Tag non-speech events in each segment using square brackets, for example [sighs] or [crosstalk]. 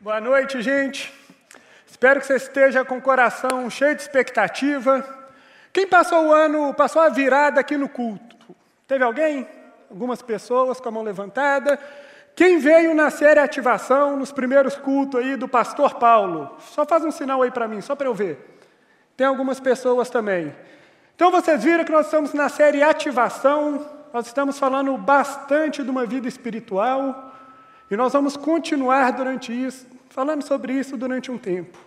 Boa noite, gente. Espero que você esteja com o coração cheio de expectativa. Quem passou o ano, passou a virada aqui no culto? Teve alguém? Algumas pessoas com a mão levantada. Quem veio na série Ativação, nos primeiros cultos aí do pastor Paulo? Só faz um sinal aí para mim, só para eu ver. Tem algumas pessoas também. Então vocês viram que nós estamos na série Ativação, nós estamos falando bastante de uma vida espiritual e nós vamos continuar durante isso, falando sobre isso durante um tempo.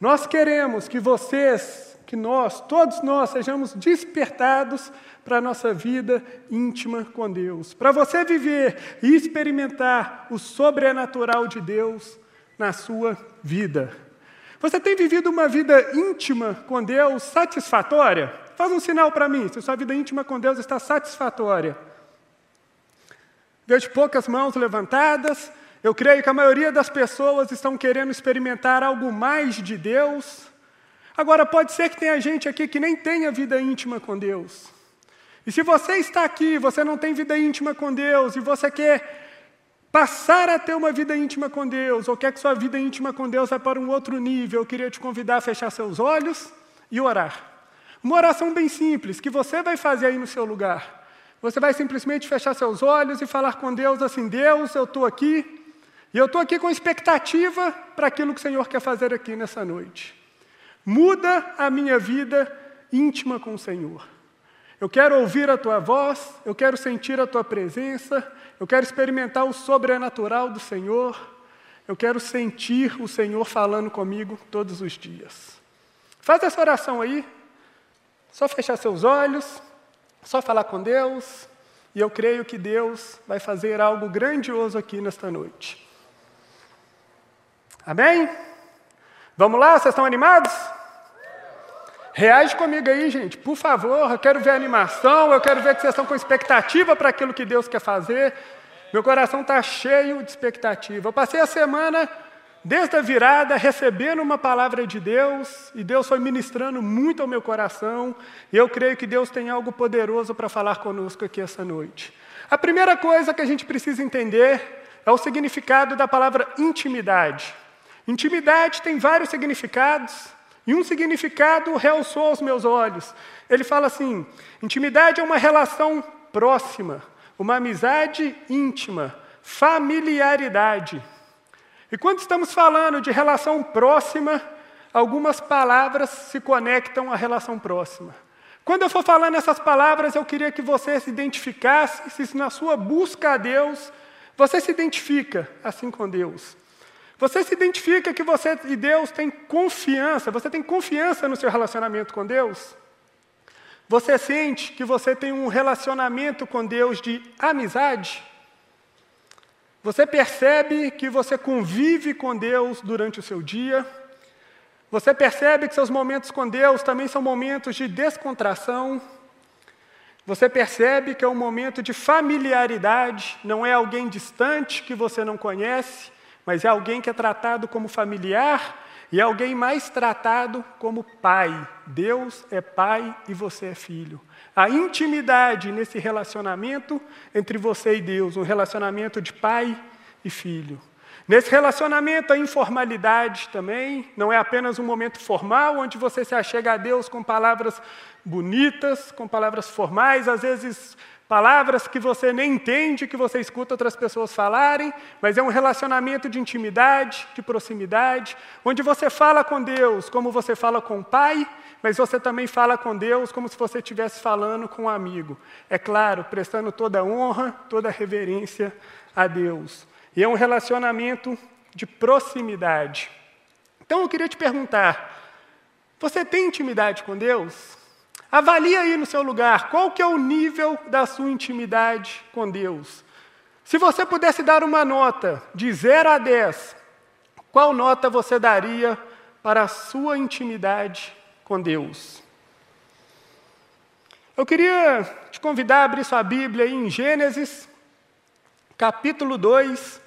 Nós queremos que vocês, que nós, todos nós, sejamos despertados para a nossa vida íntima com Deus, para você viver e experimentar o sobrenatural de Deus na sua vida. Você tem vivido uma vida íntima com Deus satisfatória? Faz um sinal para mim, se sua vida íntima com Deus está satisfatória. Vejo poucas mãos levantadas. Eu creio que a maioria das pessoas estão querendo experimentar algo mais de Deus. Agora, pode ser que tenha gente aqui que nem tenha vida íntima com Deus. E se você está aqui, você não tem vida íntima com Deus, e você quer passar a ter uma vida íntima com Deus, ou quer que sua vida íntima com Deus vá para um outro nível, eu queria te convidar a fechar seus olhos e orar. Uma oração bem simples, que você vai fazer aí no seu lugar. Você vai simplesmente fechar seus olhos e falar com Deus assim: Deus, eu estou aqui, e eu estou aqui com expectativa para aquilo que o Senhor quer fazer aqui nessa noite. Muda a minha vida íntima com o Senhor. Eu quero ouvir a tua voz, eu quero sentir a tua presença, eu quero experimentar o sobrenatural do Senhor, eu quero sentir o Senhor falando comigo todos os dias. Faz essa oração aí, só fechar seus olhos. Só falar com Deus, e eu creio que Deus vai fazer algo grandioso aqui nesta noite. Amém? Vamos lá, vocês estão animados? Reage comigo aí, gente, por favor. Eu quero ver animação, eu quero ver que vocês estão com expectativa para aquilo que Deus quer fazer. Meu coração está cheio de expectativa. Eu passei a semana desde a virada, recebendo uma palavra de Deus, e Deus foi ministrando muito ao meu coração, e eu creio que Deus tem algo poderoso para falar conosco aqui essa noite. A primeira coisa que a gente precisa entender é o significado da palavra intimidade. Intimidade tem vários significados, e um significado realçou aos meus olhos. Ele fala assim: intimidade é uma relação próxima, uma amizade íntima, familiaridade. E quando estamos falando de relação próxima, algumas palavras se conectam à relação próxima. Quando eu for falando essas palavras, eu queria que você se identificasse, se na sua busca a Deus, você se identifica assim com Deus. Você se identifica que você e Deus têm confiança, você tem confiança no seu relacionamento com Deus? Você sente que você tem um relacionamento com Deus de amizade? Você percebe que você convive com Deus durante o seu dia. Você percebe que seus momentos com Deus também são momentos de descontração. Você percebe que é um momento de familiaridade, não é alguém distante que você não conhece, mas é alguém que é tratado como familiar e é alguém mais tratado como pai. Deus é pai e você é filho a intimidade nesse relacionamento entre você e Deus, um relacionamento de pai e filho. Nesse relacionamento, a informalidade também não é apenas um momento formal onde você se achega a Deus com palavras bonitas, com palavras formais, às vezes palavras que você nem entende, que você escuta outras pessoas falarem, mas é um relacionamento de intimidade, de proximidade, onde você fala com Deus como você fala com o Pai mas você também fala com Deus como se você estivesse falando com um amigo. É claro, prestando toda honra, toda reverência a Deus. E é um relacionamento de proximidade. Então eu queria te perguntar: você tem intimidade com Deus? Avalie aí no seu lugar qual que é o nível da sua intimidade com Deus. Se você pudesse dar uma nota de 0 a 10, qual nota você daria para a sua intimidade com Deus. Eu queria te convidar a abrir sua Bíblia em Gênesis, capítulo 2,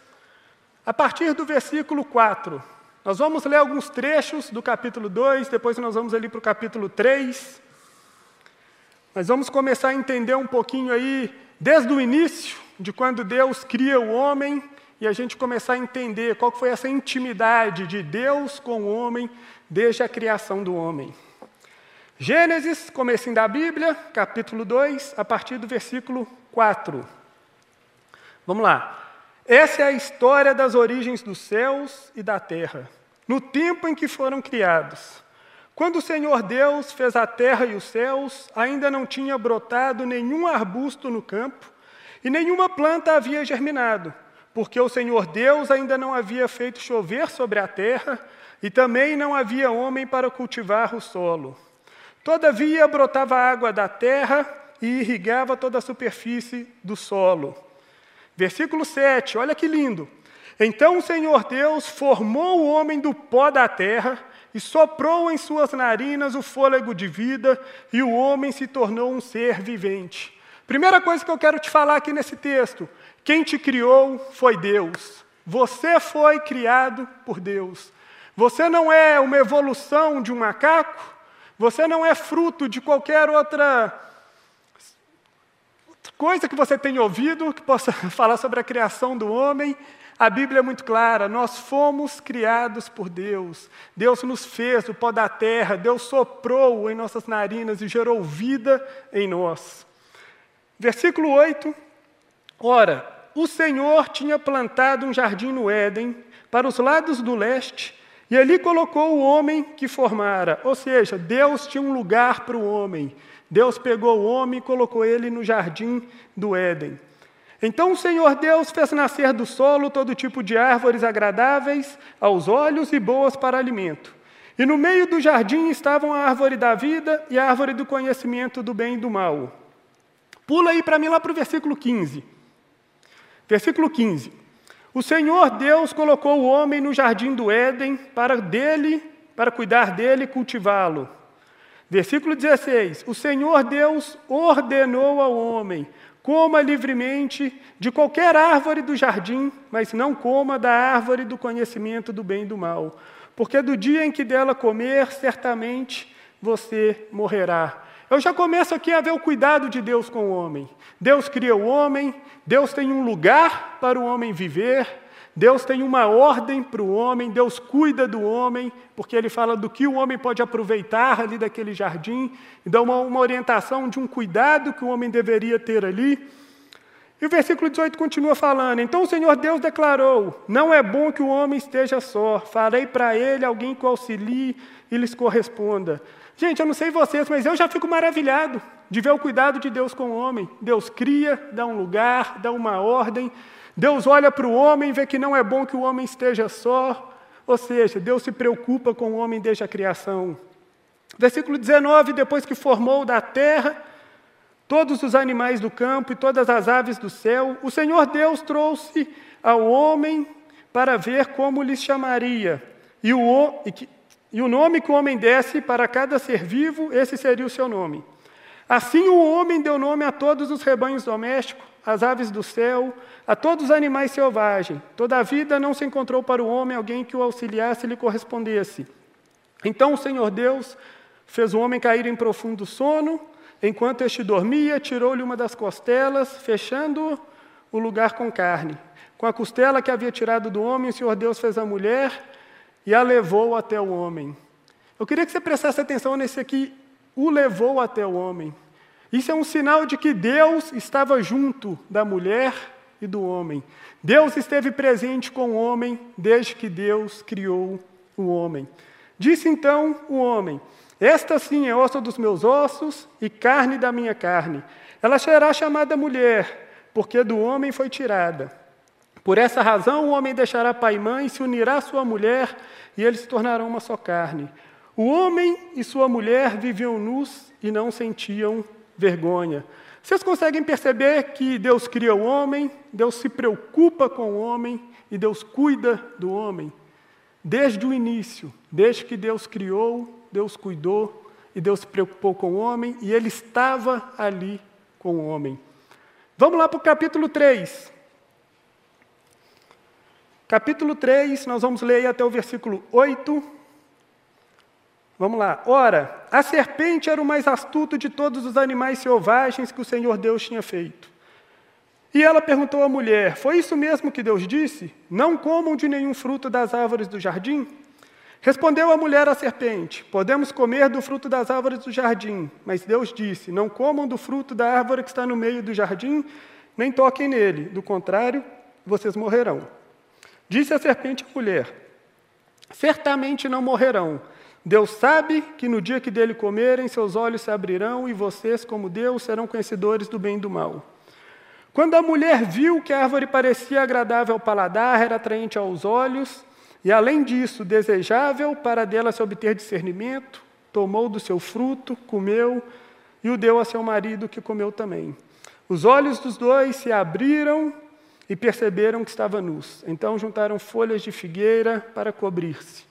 a partir do versículo 4. Nós vamos ler alguns trechos do capítulo 2, depois nós vamos ali para o capítulo 3. Mas vamos começar a entender um pouquinho aí, desde o início, de quando Deus cria o homem e a gente começar a entender qual foi essa intimidade de Deus com o homem desde a criação do homem. Gênesis, comecinho da Bíblia, capítulo 2, a partir do versículo 4. Vamos lá. Essa é a história das origens dos céus e da terra, no tempo em que foram criados. Quando o Senhor Deus fez a terra e os céus, ainda não tinha brotado nenhum arbusto no campo, e nenhuma planta havia germinado, porque o Senhor Deus ainda não havia feito chover sobre a terra, e também não havia homem para cultivar o solo. Todavia brotava água da terra e irrigava toda a superfície do solo. Versículo 7, olha que lindo. Então o Senhor Deus formou o homem do pó da terra e soprou em suas narinas o fôlego de vida, e o homem se tornou um ser vivente. Primeira coisa que eu quero te falar aqui nesse texto: quem te criou foi Deus. Você foi criado por Deus. Você não é uma evolução de um macaco, você não é fruto de qualquer outra coisa que você tenha ouvido que possa [laughs] falar sobre a criação do homem. A Bíblia é muito clara, nós fomos criados por Deus. Deus nos fez o pó da terra, Deus soprou em nossas narinas e gerou vida em nós. Versículo 8: Ora, o Senhor tinha plantado um jardim no Éden, para os lados do leste, e ali colocou o homem que formara. Ou seja, Deus tinha um lugar para o homem. Deus pegou o homem e colocou ele no jardim do Éden. Então o Senhor Deus fez nascer do solo todo tipo de árvores agradáveis aos olhos e boas para alimento. E no meio do jardim estavam a árvore da vida e a árvore do conhecimento do bem e do mal. Pula aí para mim lá para o versículo 15. Versículo 15. O Senhor Deus colocou o homem no jardim do Éden para dele, para cuidar dele e cultivá-lo. Versículo 16. O Senhor Deus ordenou ao homem: coma livremente de qualquer árvore do jardim, mas não coma da árvore do conhecimento do bem e do mal, porque do dia em que dela comer, certamente você morrerá. Eu já começo aqui a ver o cuidado de Deus com o homem. Deus cria o homem, Deus tem um lugar para o homem viver, Deus tem uma ordem para o homem, Deus cuida do homem, porque ele fala do que o homem pode aproveitar ali daquele jardim, e dá uma, uma orientação de um cuidado que o homem deveria ter ali. E o versículo 18 continua falando: Então o Senhor Deus declarou: Não é bom que o homem esteja só, farei para ele alguém que o auxilie e lhes corresponda. Gente, eu não sei vocês, mas eu já fico maravilhado de ver o cuidado de Deus com o homem. Deus cria, dá um lugar, dá uma ordem. Deus olha para o homem e vê que não é bom que o homem esteja só. Ou seja, Deus se preocupa com o homem desde a criação. Versículo 19: Depois que formou da terra todos os animais do campo e todas as aves do céu, o Senhor Deus trouxe ao homem para ver como lhes chamaria. E o, e o nome que o homem desse para cada ser vivo, esse seria o seu nome. Assim o homem deu nome a todos os rebanhos domésticos, às aves do céu, a todos os animais selvagens. Toda a vida não se encontrou para o homem alguém que o auxiliasse e lhe correspondesse. Então o Senhor Deus fez o homem cair em profundo sono, enquanto este dormia, tirou-lhe uma das costelas, fechando o lugar com carne. Com a costela que havia tirado do homem, o Senhor Deus fez a mulher e a levou até o homem. Eu queria que você prestasse atenção nesse aqui, o levou até o homem. Isso é um sinal de que Deus estava junto da mulher e do homem. Deus esteve presente com o homem desde que Deus criou o homem. Disse então o homem: Esta sim é osso dos meus ossos e carne da minha carne. Ela será chamada mulher, porque do homem foi tirada. Por essa razão, o homem deixará pai e mãe, se unirá à sua mulher, e eles se tornarão uma só carne. O homem e sua mulher viviam nus e não sentiam vergonha. Vocês conseguem perceber que Deus cria o homem, Deus se preocupa com o homem e Deus cuida do homem? Desde o início, desde que Deus criou, Deus cuidou e Deus se preocupou com o homem e ele estava ali com o homem. Vamos lá para o capítulo 3. Capítulo 3, nós vamos ler até o versículo 8. Vamos lá. Ora, a serpente era o mais astuto de todos os animais selvagens que o Senhor Deus tinha feito. E ela perguntou à mulher: Foi isso mesmo que Deus disse? Não comam de nenhum fruto das árvores do jardim? Respondeu a mulher à serpente: Podemos comer do fruto das árvores do jardim, mas Deus disse: Não comam do fruto da árvore que está no meio do jardim, nem toquem nele, do contrário, vocês morrerão. Disse a serpente à mulher: Certamente não morrerão. Deus sabe que no dia que dele comerem, seus olhos se abrirão e vocês, como Deus, serão conhecedores do bem e do mal. Quando a mulher viu que a árvore parecia agradável ao paladar, era atraente aos olhos, e além disso, desejável para dela se obter discernimento, tomou do seu fruto, comeu e o deu a seu marido, que comeu também. Os olhos dos dois se abriram e perceberam que estava nus. Então juntaram folhas de figueira para cobrir-se.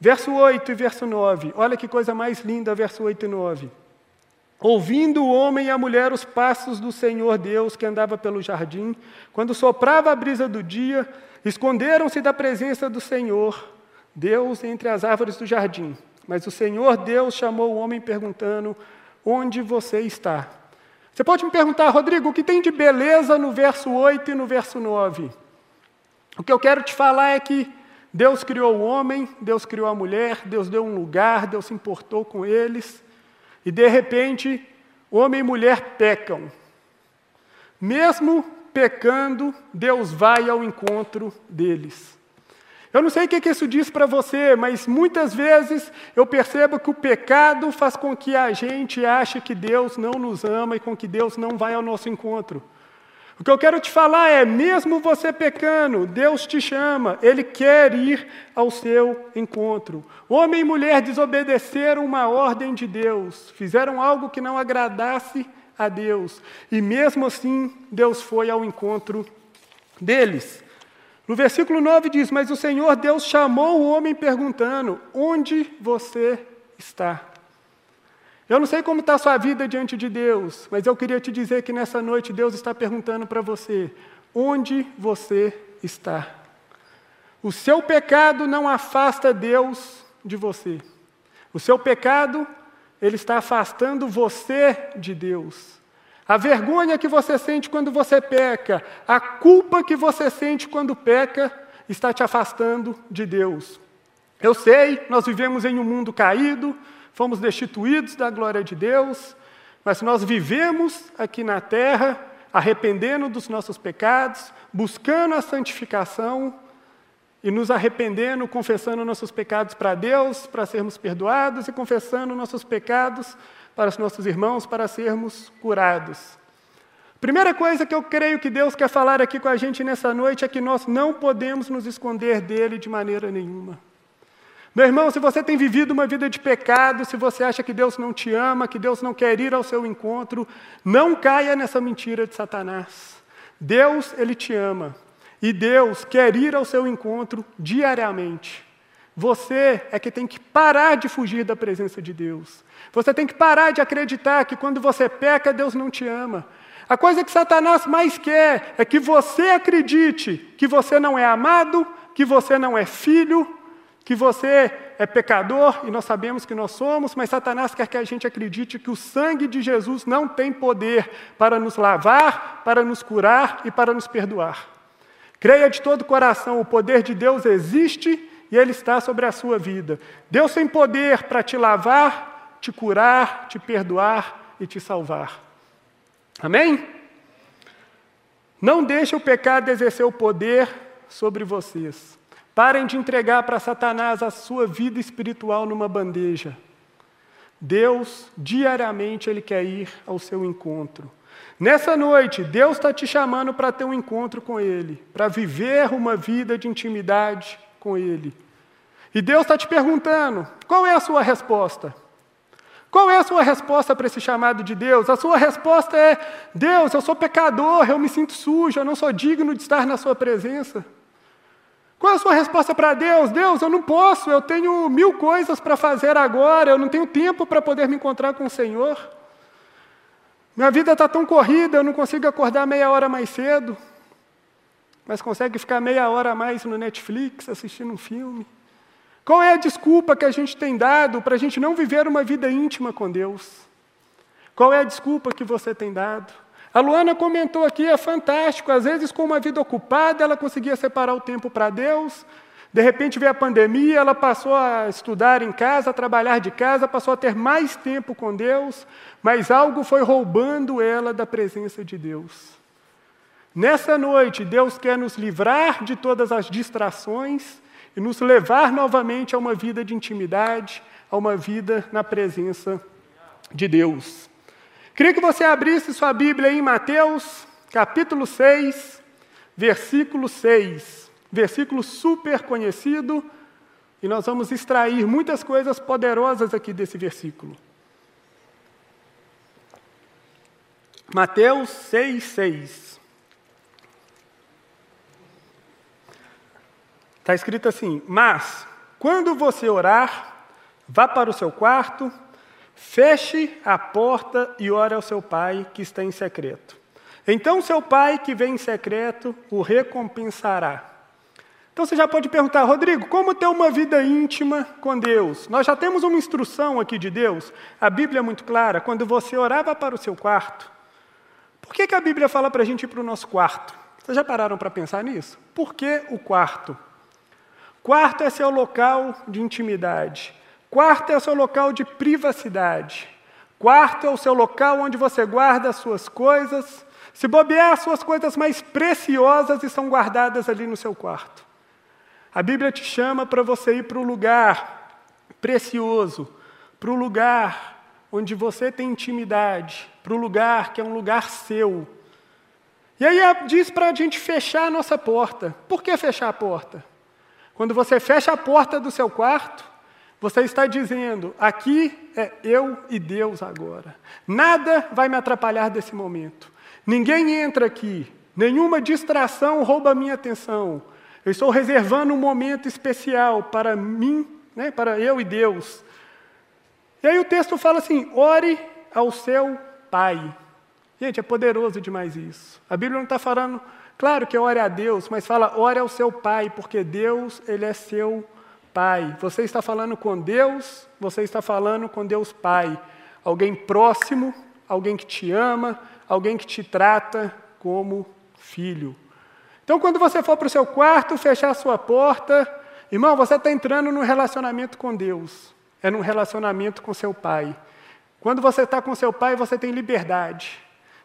Verso 8 e verso 9. Olha que coisa mais linda, verso 8 e 9. Ouvindo o homem e a mulher os passos do Senhor Deus que andava pelo jardim, quando soprava a brisa do dia, esconderam-se da presença do Senhor, Deus, entre as árvores do jardim. Mas o Senhor Deus chamou o homem perguntando: Onde você está? Você pode me perguntar, Rodrigo, o que tem de beleza no verso 8 e no verso 9? O que eu quero te falar é que Deus criou o homem, Deus criou a mulher, Deus deu um lugar, Deus se importou com eles. E de repente, homem e mulher pecam. Mesmo pecando, Deus vai ao encontro deles. Eu não sei o que, isso diz para você, mas muitas vezes eu percebo que o pecado faz com que a gente ache que Deus não nos ama e com que Deus não vai ao nosso encontro. O que eu quero te falar é: mesmo você pecando, Deus te chama, Ele quer ir ao seu encontro. Homem e mulher desobedeceram uma ordem de Deus, fizeram algo que não agradasse a Deus, e mesmo assim, Deus foi ao encontro deles. No versículo 9 diz: Mas o Senhor Deus chamou o homem perguntando: Onde você está? Eu não sei como está a sua vida diante de Deus, mas eu queria te dizer que nessa noite Deus está perguntando para você: onde você está? O seu pecado não afasta Deus de você. O seu pecado, ele está afastando você de Deus. A vergonha que você sente quando você peca, a culpa que você sente quando peca, está te afastando de Deus. Eu sei, nós vivemos em um mundo caído, fomos destituídos da glória de Deus, mas nós vivemos aqui na terra arrependendo dos nossos pecados, buscando a santificação e nos arrependendo, confessando nossos pecados para Deus, para sermos perdoados e confessando nossos pecados para os nossos irmãos, para sermos curados. Primeira coisa que eu creio que Deus quer falar aqui com a gente nessa noite é que nós não podemos nos esconder dele de maneira nenhuma. Meu irmão, se você tem vivido uma vida de pecado, se você acha que Deus não te ama, que Deus não quer ir ao seu encontro, não caia nessa mentira de Satanás. Deus, Ele te ama. E Deus quer ir ao seu encontro diariamente. Você é que tem que parar de fugir da presença de Deus. Você tem que parar de acreditar que quando você peca, Deus não te ama. A coisa que Satanás mais quer é que você acredite que você não é amado, que você não é filho, que você é pecador, e nós sabemos que nós somos, mas Satanás quer que a gente acredite que o sangue de Jesus não tem poder para nos lavar, para nos curar e para nos perdoar. Creia de todo o coração, o poder de Deus existe e ele está sobre a sua vida. Deus tem poder para te lavar, te curar, te perdoar e te salvar. Amém? Não deixe o pecado exercer o poder sobre vocês. Parem de entregar para Satanás a sua vida espiritual numa bandeja. Deus, diariamente, Ele quer ir ao seu encontro. Nessa noite, Deus está te chamando para ter um encontro com Ele, para viver uma vida de intimidade com Ele. E Deus está te perguntando: qual é a sua resposta? Qual é a sua resposta para esse chamado de Deus? A sua resposta é: Deus, eu sou pecador, eu me sinto sujo, eu não sou digno de estar na Sua presença. Qual é a sua resposta para Deus? Deus, eu não posso, eu tenho mil coisas para fazer agora, eu não tenho tempo para poder me encontrar com o Senhor. Minha vida está tão corrida, eu não consigo acordar meia hora mais cedo, mas consegue ficar meia hora a mais no Netflix assistindo um filme. Qual é a desculpa que a gente tem dado para a gente não viver uma vida íntima com Deus? Qual é a desculpa que você tem dado? A Luana comentou aqui, é fantástico, às vezes com uma vida ocupada, ela conseguia separar o tempo para Deus, de repente veio a pandemia, ela passou a estudar em casa, a trabalhar de casa, passou a ter mais tempo com Deus, mas algo foi roubando ela da presença de Deus. Nessa noite, Deus quer nos livrar de todas as distrações e nos levar novamente a uma vida de intimidade, a uma vida na presença de Deus. Queria que você abrisse sua Bíblia em Mateus, capítulo 6, versículo 6 versículo super conhecido, e nós vamos extrair muitas coisas poderosas aqui desse versículo. Mateus 6, 6. Está escrito assim: Mas, quando você orar, vá para o seu quarto, feche a porta e ore ao seu pai que está em secreto. Então, seu pai que vem em secreto o recompensará. Então você já pode perguntar, Rodrigo, como ter uma vida íntima com Deus? Nós já temos uma instrução aqui de Deus, a Bíblia é muito clara, quando você orava para o seu quarto. Por que, que a Bíblia fala para a gente ir para o nosso quarto? Vocês já pararam para pensar nisso? Por que o quarto? Quarto é seu local de intimidade. Quarto é seu local de privacidade. Quarto é o seu local onde você guarda as suas coisas. Se bobear, as suas coisas mais preciosas estão guardadas ali no seu quarto. A Bíblia te chama para você ir para o lugar precioso, para o lugar onde você tem intimidade, para o lugar que é um lugar seu. E aí diz para a gente fechar a nossa porta. Por que fechar a porta? Quando você fecha a porta do seu quarto, você está dizendo: aqui é eu e Deus agora. Nada vai me atrapalhar desse momento. Ninguém entra aqui, nenhuma distração rouba minha atenção. Eu estou reservando um momento especial para mim, né, para eu e Deus. E aí o texto fala assim: ore ao seu Pai. Gente, é poderoso demais isso. A Bíblia não está falando, claro que ore a Deus, mas fala ore ao seu Pai, porque Deus, Ele é seu Pai. Você está falando com Deus, você está falando com Deus Pai. Alguém próximo, alguém que te ama, alguém que te trata como filho. Então, quando você for para o seu quarto, fechar a sua porta, irmão, você está entrando num relacionamento com Deus, é num relacionamento com seu pai. Quando você está com seu pai, você tem liberdade.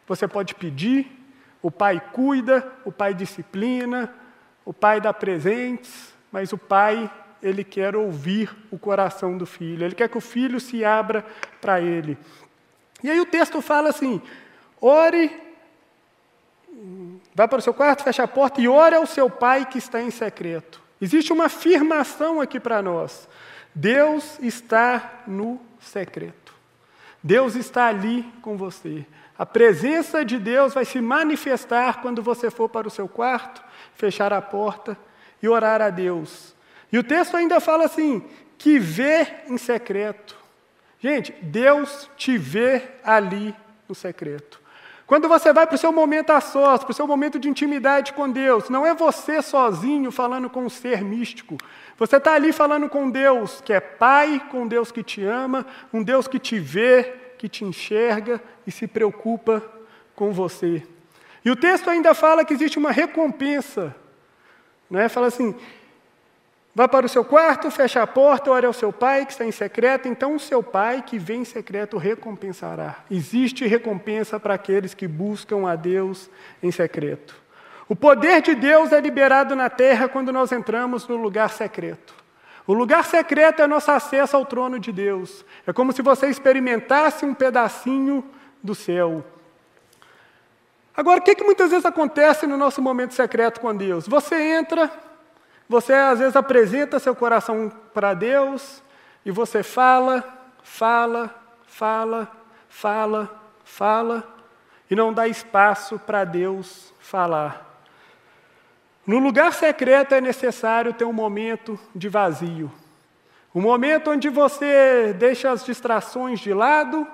Você pode pedir, o pai cuida, o pai disciplina, o pai dá presentes, mas o pai, ele quer ouvir o coração do filho, ele quer que o filho se abra para ele. E aí o texto fala assim: ore Vá para o seu quarto, feche a porta e ore ao seu pai que está em secreto. Existe uma afirmação aqui para nós. Deus está no secreto. Deus está ali com você. A presença de Deus vai se manifestar quando você for para o seu quarto, fechar a porta e orar a Deus. E o texto ainda fala assim: que vê em secreto. Gente, Deus te vê ali no secreto. Quando você vai para o seu momento a sós, para o seu momento de intimidade com Deus, não é você sozinho falando com um ser místico. Você está ali falando com Deus que é Pai, com Deus que te ama, um Deus que te vê, que te enxerga e se preocupa com você. E o texto ainda fala que existe uma recompensa. Né? Fala assim: Vá para o seu quarto, feche a porta, ore ao seu pai que está em secreto, então o seu pai que vem em secreto recompensará. Existe recompensa para aqueles que buscam a Deus em secreto. O poder de Deus é liberado na terra quando nós entramos no lugar secreto. O lugar secreto é nosso acesso ao trono de Deus. É como se você experimentasse um pedacinho do céu. Agora, o que, que muitas vezes acontece no nosso momento secreto com Deus? Você entra, você às vezes apresenta seu coração para Deus e você fala, fala, fala, fala, fala e não dá espaço para Deus falar. No lugar secreto é necessário ter um momento de vazio. Um momento onde você deixa as distrações de lado,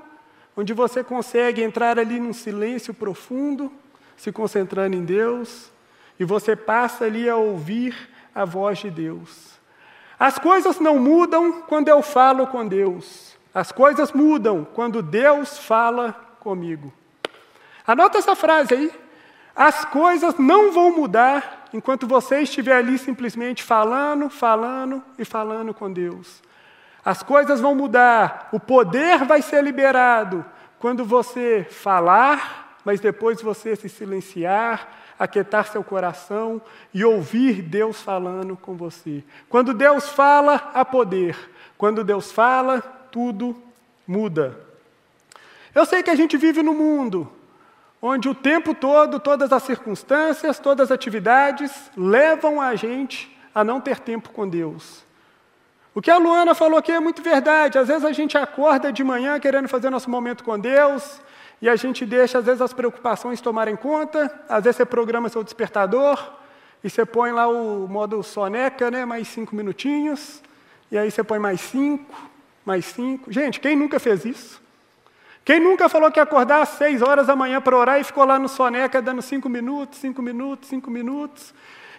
onde você consegue entrar ali num silêncio profundo, se concentrando em Deus, e você passa ali a ouvir a voz de Deus. As coisas não mudam quando eu falo com Deus. As coisas mudam quando Deus fala comigo. Anota essa frase aí. As coisas não vão mudar enquanto você estiver ali simplesmente falando, falando e falando com Deus. As coisas vão mudar, o poder vai ser liberado quando você falar, mas depois você se silenciar, aquietar seu coração e ouvir Deus falando com você. Quando Deus fala, há poder. Quando Deus fala, tudo muda. Eu sei que a gente vive num mundo onde o tempo todo, todas as circunstâncias, todas as atividades levam a gente a não ter tempo com Deus. O que a Luana falou aqui é muito verdade. Às vezes a gente acorda de manhã querendo fazer nosso momento com Deus, e a gente deixa, às vezes, as preocupações tomarem conta, às vezes você programa seu despertador, e você põe lá o modo soneca, né, mais cinco minutinhos, e aí você põe mais cinco, mais cinco. Gente, quem nunca fez isso? Quem nunca falou que ia acordar às seis horas da manhã para orar e ficou lá no soneca dando cinco minutos, cinco minutos, cinco minutos?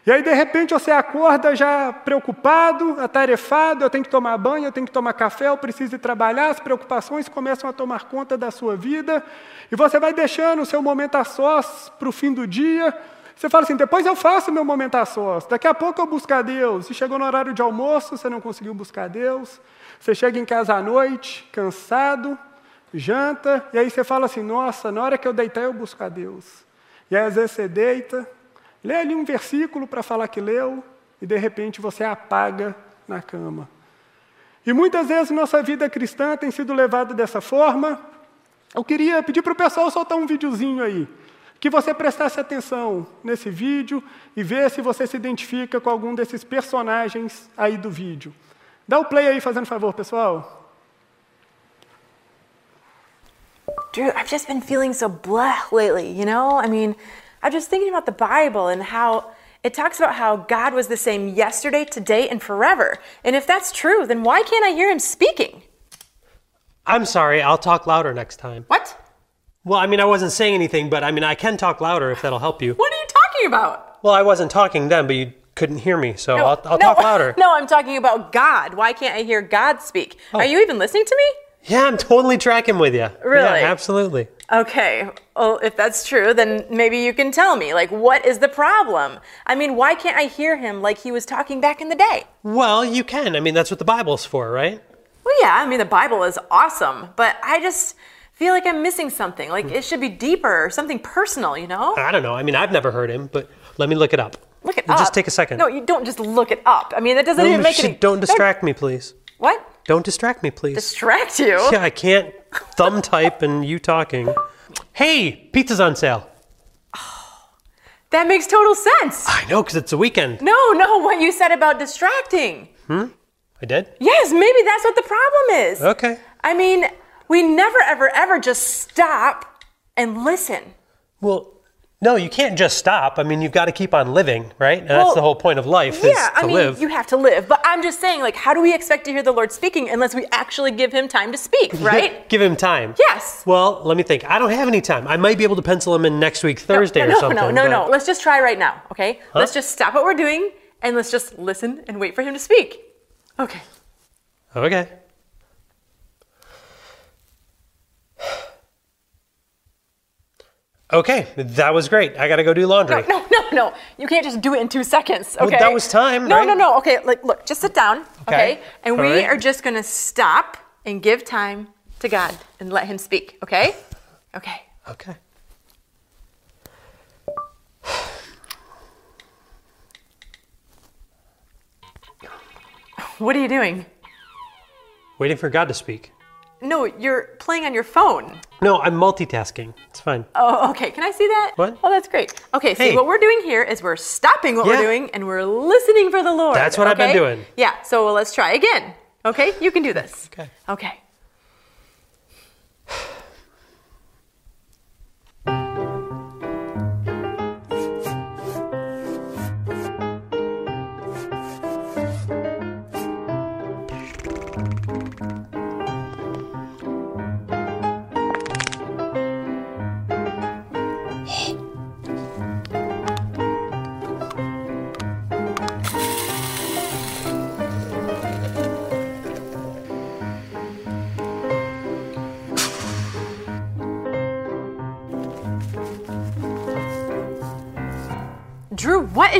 E aí, de repente, você acorda já preocupado, atarefado, eu tenho que tomar banho, eu tenho que tomar café, eu preciso ir trabalhar, as preocupações começam a tomar conta da sua vida, e você vai deixando o seu momento a sós para o fim do dia. Você fala assim, depois eu faço meu momento a sós, daqui a pouco eu busco a Deus. E chegou no horário de almoço, você não conseguiu buscar a Deus. Você chega em casa à noite, cansado, janta, e aí você fala assim, nossa, na hora que eu deitar eu busco a Deus. E aí às vezes você deita, Lê ali um versículo para falar que leu e de repente você apaga na cama. E muitas vezes nossa vida cristã tem sido levada dessa forma. Eu queria pedir para o pessoal soltar um videozinho aí, que você prestasse atenção nesse vídeo e ver se você se identifica com algum desses personagens aí do vídeo. Dá o play aí, fazendo favor, pessoal. Dude, I've just been feeling so blah lately, you know? I mean, I'm just thinking about the Bible and how it talks about how God was the same yesterday, today, and forever. And if that's true, then why can't I hear him speaking? I'm sorry, I'll talk louder next time. What? Well, I mean, I wasn't saying anything, but I mean, I can talk louder if that'll help you. What are you talking about? Well, I wasn't talking then, but you couldn't hear me, so No, I'll, I'll no, talk louder. [laughs] No, I'm talking about God. Why can't I hear God speak? Oh. Are you even listening to me? Yeah, I'm totally tracking with you. Really? Yeah, absolutely. Okay, well, if that's true, then maybe you can tell me. Like, what is the problem? I mean, why can't I hear him like he was talking back in the day? Well, you can. I mean, that's what the Bible's for, right? Well, yeah, I mean, the Bible is awesome, but I just feel like I'm missing something. Like, it should be deeper or something personal, you know? I don't know. I mean, I've never heard him, but let me look it up. Look it up. Just take a second. No, you don't just look it up. I mean, that doesn't No, even make any. don't distract me, please. What? Don't distract me, please. Distract you? yeah, I can't thumb type and you talking. Hey, pizza's on sale. [sighs] That makes total sense. I know, because it's a weekend. No, no, what you said about distracting. Hmm? I did? Yes, maybe that's what the problem is. Okay. I mean, we never, ever, ever just stop and listen. Well, no, you can't just stop. I mean, you've got to keep on living, right? And that's the whole point of life Yeah, is to I mean, live. you have to live. But I'm just saying, like, how do we expect to hear the Lord speaking unless we actually give him time to speak, [laughs] right? Give him time. yes. Well, let me think. I don't have any time. I might be able to pencil him in next week, Thursday no, or something. No, no, no, no. Let's just try right now, okay? Let's just stop what we're doing and let's just listen and wait for him to speak. Okay. Okay. Okay, that was great. I got to go do laundry. No, no, no. no. You can't just do it in two seconds, okay? Well, that was time, No, right? no, no. Okay, like, look, just sit down, okay? Okay. And All we right. are just gonna stop and give time to God and let Him speak, okay? Okay. Okay. [sighs] What are you doing? Waiting for God to speak. No, you're playing on your phone. No, I'm multitasking. It's fine. Oh, okay. Can I see that? What? Oh, that's great. Okay, see, Hey. what we're doing here is we're stopping what Yeah. we're doing and we're listening for the Lord. That's what I've been doing. Yeah, so let's try again. Okay, you can do this. Okay. Okay.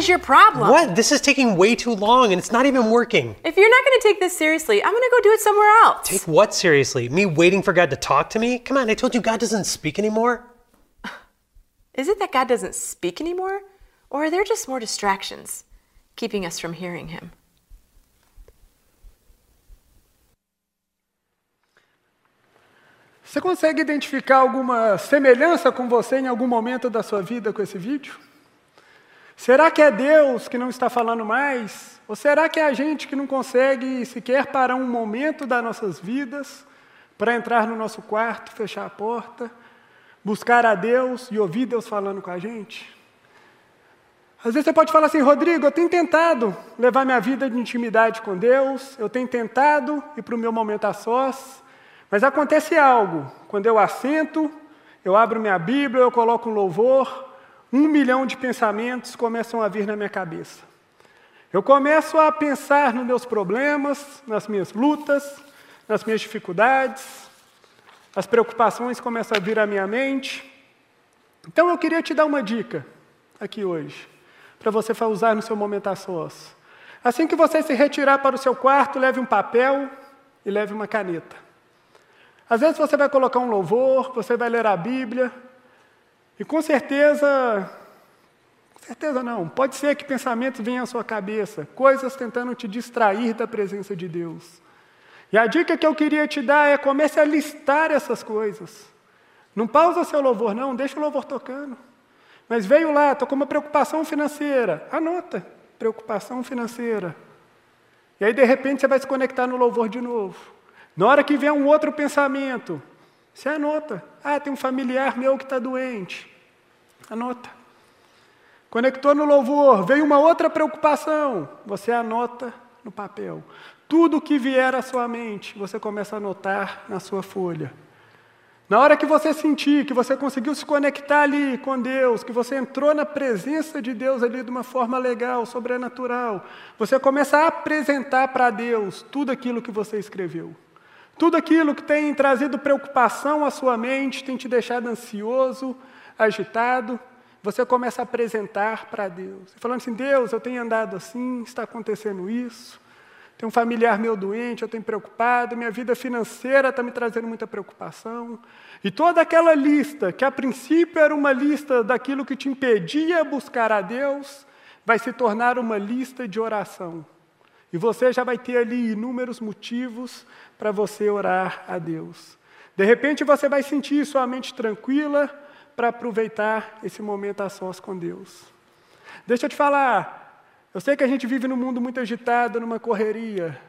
Is your problem? What? This is taking way too long and it's not even working. If you're not going to take this seriously, I'm going to go do it somewhere else. Take what seriously? Me waiting for God to talk to me? Come on, I told you God doesn't speak anymore. Is it that God doesn't speak anymore? Or are there just more distractions keeping us from hearing Him? Você consegue identificar alguma semelhança com você em algum momento da sua vida com esse vídeo? Será que é Deus que não está falando mais? Ou será que é a gente que não consegue sequer parar um momento das nossas vidas para entrar no nosso quarto, fechar a porta, buscar a Deus e ouvir Deus falando com a gente? Às vezes você pode falar assim, Rodrigo, eu tenho tentado levar minha vida de intimidade com Deus, eu tenho tentado ir para o meu momento a sós, mas acontece algo, quando eu assento, eu abro minha Bíblia, eu coloco um louvor, um milhão de pensamentos começam a vir na minha cabeça. Eu começo a pensar nos meus problemas, nas minhas lutas, nas minhas dificuldades, as preocupações começam a vir à minha mente. Então eu queria te dar uma dica aqui hoje, para você usar no seu momento a sós. Assim que você se retirar para o seu quarto, leve um papel e leve uma caneta. Às vezes você vai colocar um louvor, você vai ler a Bíblia, e com certeza, com certeza não, pode ser que pensamentos venham à sua cabeça, coisas tentando te distrair da presença de Deus. E a dica que eu queria te dar é comece a listar essas coisas. Não pausa seu louvor, não, deixa o louvor tocando. Mas veio lá, estou com uma preocupação financeira. Anota, preocupação financeira. E aí, de repente, você vai se conectar no louvor de novo. Na hora que vier um outro pensamento, você anota. Ah, tem um familiar meu que está doente. Anota. Conectou no louvor, veio uma outra preocupação. Você anota no papel. Tudo que vier à sua mente, você começa a anotar na sua folha. Na hora que você sentir que você conseguiu se conectar ali com Deus, que você entrou na presença de Deus ali de uma forma legal, sobrenatural, você começa a apresentar para Deus tudo aquilo que você escreveu. Tudo aquilo que tem trazido preocupação à sua mente, tem te deixado ansioso, agitado, você começa a apresentar para Deus. Falando assim: Deus, eu tenho andado assim, está acontecendo isso. Tem um familiar meu doente, eu tenho preocupado, minha vida financeira está me trazendo muita preocupação. E toda aquela lista, que a princípio era uma lista daquilo que te impedia buscar a Deus, vai se tornar uma lista de oração. E você já vai ter ali inúmeros motivos para você orar a Deus. De repente você vai sentir sua mente tranquila para aproveitar esse momento a sós com Deus. Deixa eu te falar, eu sei que a gente vive num mundo muito agitado, numa correria,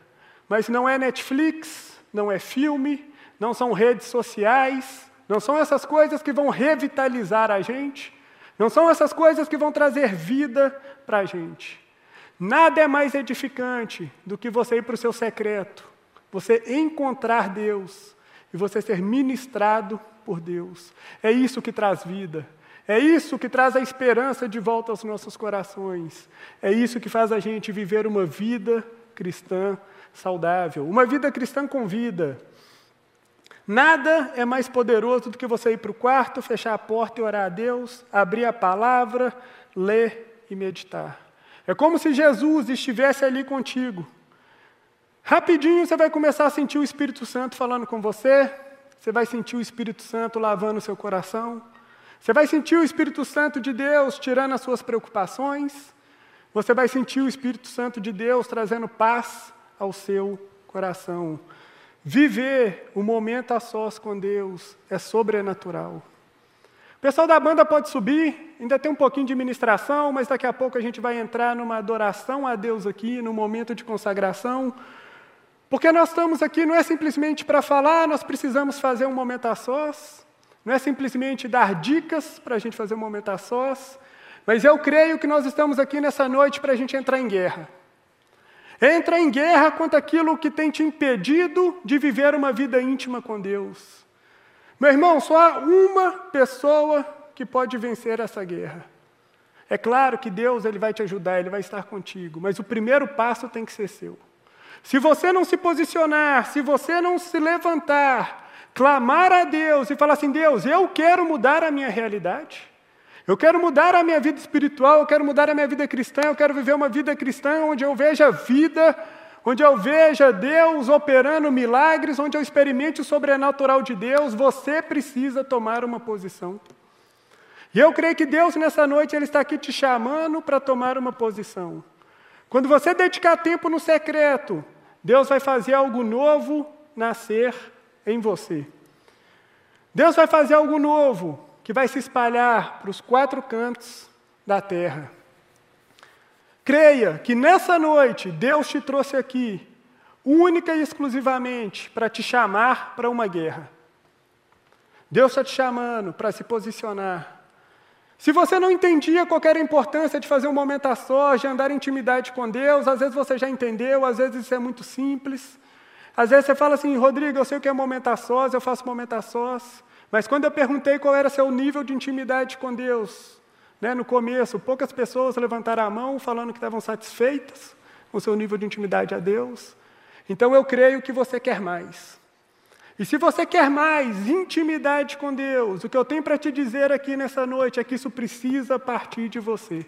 mas não é Netflix, não é filme, não são redes sociais, não são essas coisas que vão revitalizar a gente, não são essas coisas que vão trazer vida para a gente. Nada é mais edificante do que você ir para o seu secreto, você encontrar Deus e você ser ministrado por Deus. É isso que traz vida. É isso que traz a esperança de volta aos nossos corações. É isso que faz a gente viver uma vida cristã saudável, uma vida cristã com vida. Nada é mais poderoso do que você ir para o quarto, fechar a porta e orar a Deus, abrir a palavra, ler e meditar. É como se Jesus estivesse ali contigo, Rapidinho você vai começar a sentir o Espírito Santo falando com você, você vai sentir o Espírito Santo lavando o seu coração, você vai sentir o Espírito Santo de Deus tirando as suas preocupações, você vai sentir o Espírito Santo de Deus trazendo paz ao seu coração. Viver o momento a sós com Deus é sobrenatural. Pessoal da banda pode subir, ainda tem um pouquinho de ministração, mas daqui a pouco a gente vai entrar numa adoração a Deus aqui, num momento de consagração. Porque nós estamos aqui não é simplesmente para falar, nós precisamos fazer um momento a sós, não é simplesmente dar dicas para a gente fazer um momento a sós, mas eu creio que nós estamos aqui nessa noite para a gente entrar em guerra. Entra em guerra contra aquilo que tem te impedido de viver uma vida íntima com Deus. Meu irmão, só há uma pessoa que pode vencer essa guerra. É claro que Deus ele vai te ajudar, ele vai estar contigo, mas o primeiro passo tem que ser seu. Se você não se posicionar, se você não se levantar, clamar a Deus e falar assim: Deus, eu quero mudar a minha realidade, Eu quero mudar a minha vida espiritual, eu quero mudar a minha vida cristã, eu quero viver uma vida cristã onde eu veja vida, onde eu veja Deus operando milagres, onde eu experimente o sobrenatural de Deus. Você precisa tomar uma posição. E eu creio que Deus, nessa noite, Ele está aqui te chamando para tomar uma posição. Quando você dedicar tempo no secreto, Deus vai fazer algo novo nascer em você. Deus vai fazer algo novo que vai se espalhar para os quatro cantos da terra. Creia que nessa noite Deus te trouxe aqui, única e exclusivamente, para te chamar para uma guerra. Deus está te chamando para se posicionar. Se você não entendia qual era a importância de fazer um momento a sós, de andar em intimidade com Deus, às vezes você já entendeu, às vezes isso é muito simples. Às vezes você fala assim, Rodrigo, eu sei o que é momento a sós, eu faço momento a sós. Mas quando eu perguntei qual era seu nível de intimidade com Deus, né, no começo, poucas pessoas levantaram a mão falando que estavam satisfeitas com seu nível de intimidade a Deus. Então eu creio que você quer mais. E se você quer mais intimidade com Deus, o que eu tenho para te dizer aqui nessa noite é que isso precisa partir de você.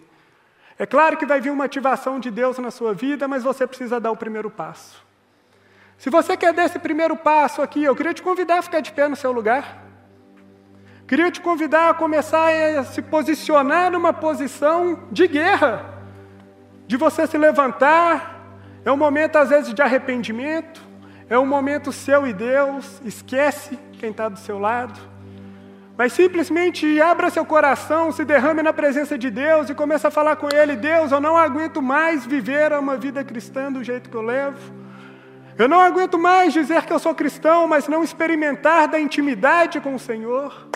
É claro que vai vir uma ativação de Deus na sua vida, mas você precisa dar o primeiro passo. Se você quer dar esse primeiro passo aqui, eu queria te convidar a ficar de pé no seu lugar. Queria te convidar a começar a se posicionar numa posição de guerra, de você se levantar. É um momento, às vezes, de arrependimento, é um momento seu e Deus, esquece quem está do seu lado. Mas simplesmente abra seu coração, se derrame na presença de Deus e comece a falar com Ele: Deus, eu não aguento mais viver uma vida cristã do jeito que eu levo. Eu não aguento mais dizer que eu sou cristão, mas não experimentar da intimidade com o Senhor.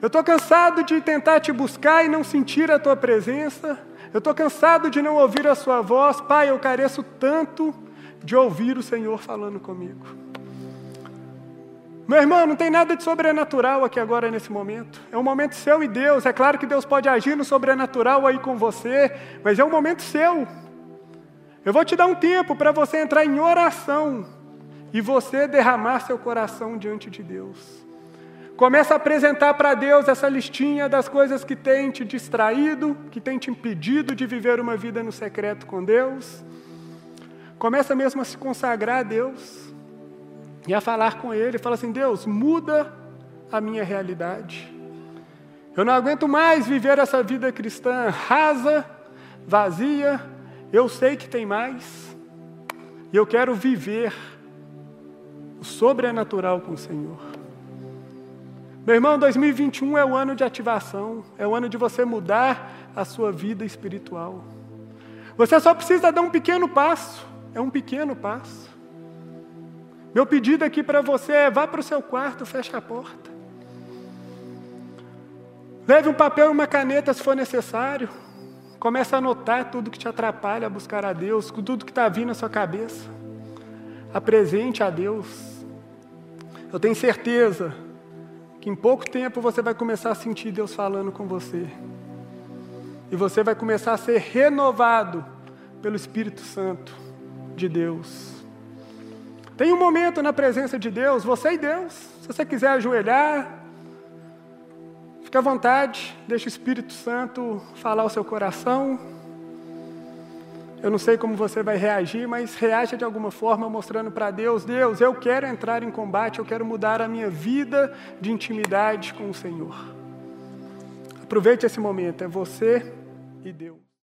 Eu estou cansado de tentar te buscar e não sentir a tua presença. Eu estou cansado de não ouvir a sua voz. Pai, eu careço tanto de ouvir o Senhor falando comigo. Meu irmão, não tem nada de sobrenatural aqui agora nesse momento. É um momento seu e Deus. É claro que Deus pode agir no sobrenatural aí com você, mas é um momento seu. Eu vou te dar um tempo para você entrar em oração e você derramar seu coração diante de Deus. Começa a apresentar para Deus essa listinha das coisas que tem te distraído, que tem te impedido de viver uma vida no secreto com Deus. Começa mesmo a se consagrar a Deus e a falar com Ele. Fala assim: Deus, muda a minha realidade. Eu não aguento mais viver essa vida cristã rasa, vazia. Eu sei que tem mais. E eu quero viver o sobrenatural com o Senhor. Meu irmão, 2021 é o ano de ativação, é o ano de você mudar a sua vida espiritual. Você só precisa dar um pequeno passo, é um pequeno passo. Meu pedido aqui para você é: vá para o seu quarto, feche a porta. Leve um papel e uma caneta se for necessário. Comece a anotar tudo que te atrapalha a buscar a Deus, tudo que está vindo na sua cabeça. Apresente a Deus. Eu tenho certeza que em pouco tempo você vai começar a sentir Deus falando com você. E você vai começar a ser renovado pelo Espírito Santo de Deus. Tem um momento na presença de Deus, você e Deus. Se você quiser ajoelhar, fique à vontade, deixe o Espírito Santo falar o seu coração. Eu não sei como você vai reagir, mas reaja de alguma forma mostrando para Deus: Deus, eu quero entrar em combate, eu quero mudar a minha vida de intimidade com o Senhor. Aproveite esse momento, é você e Deus.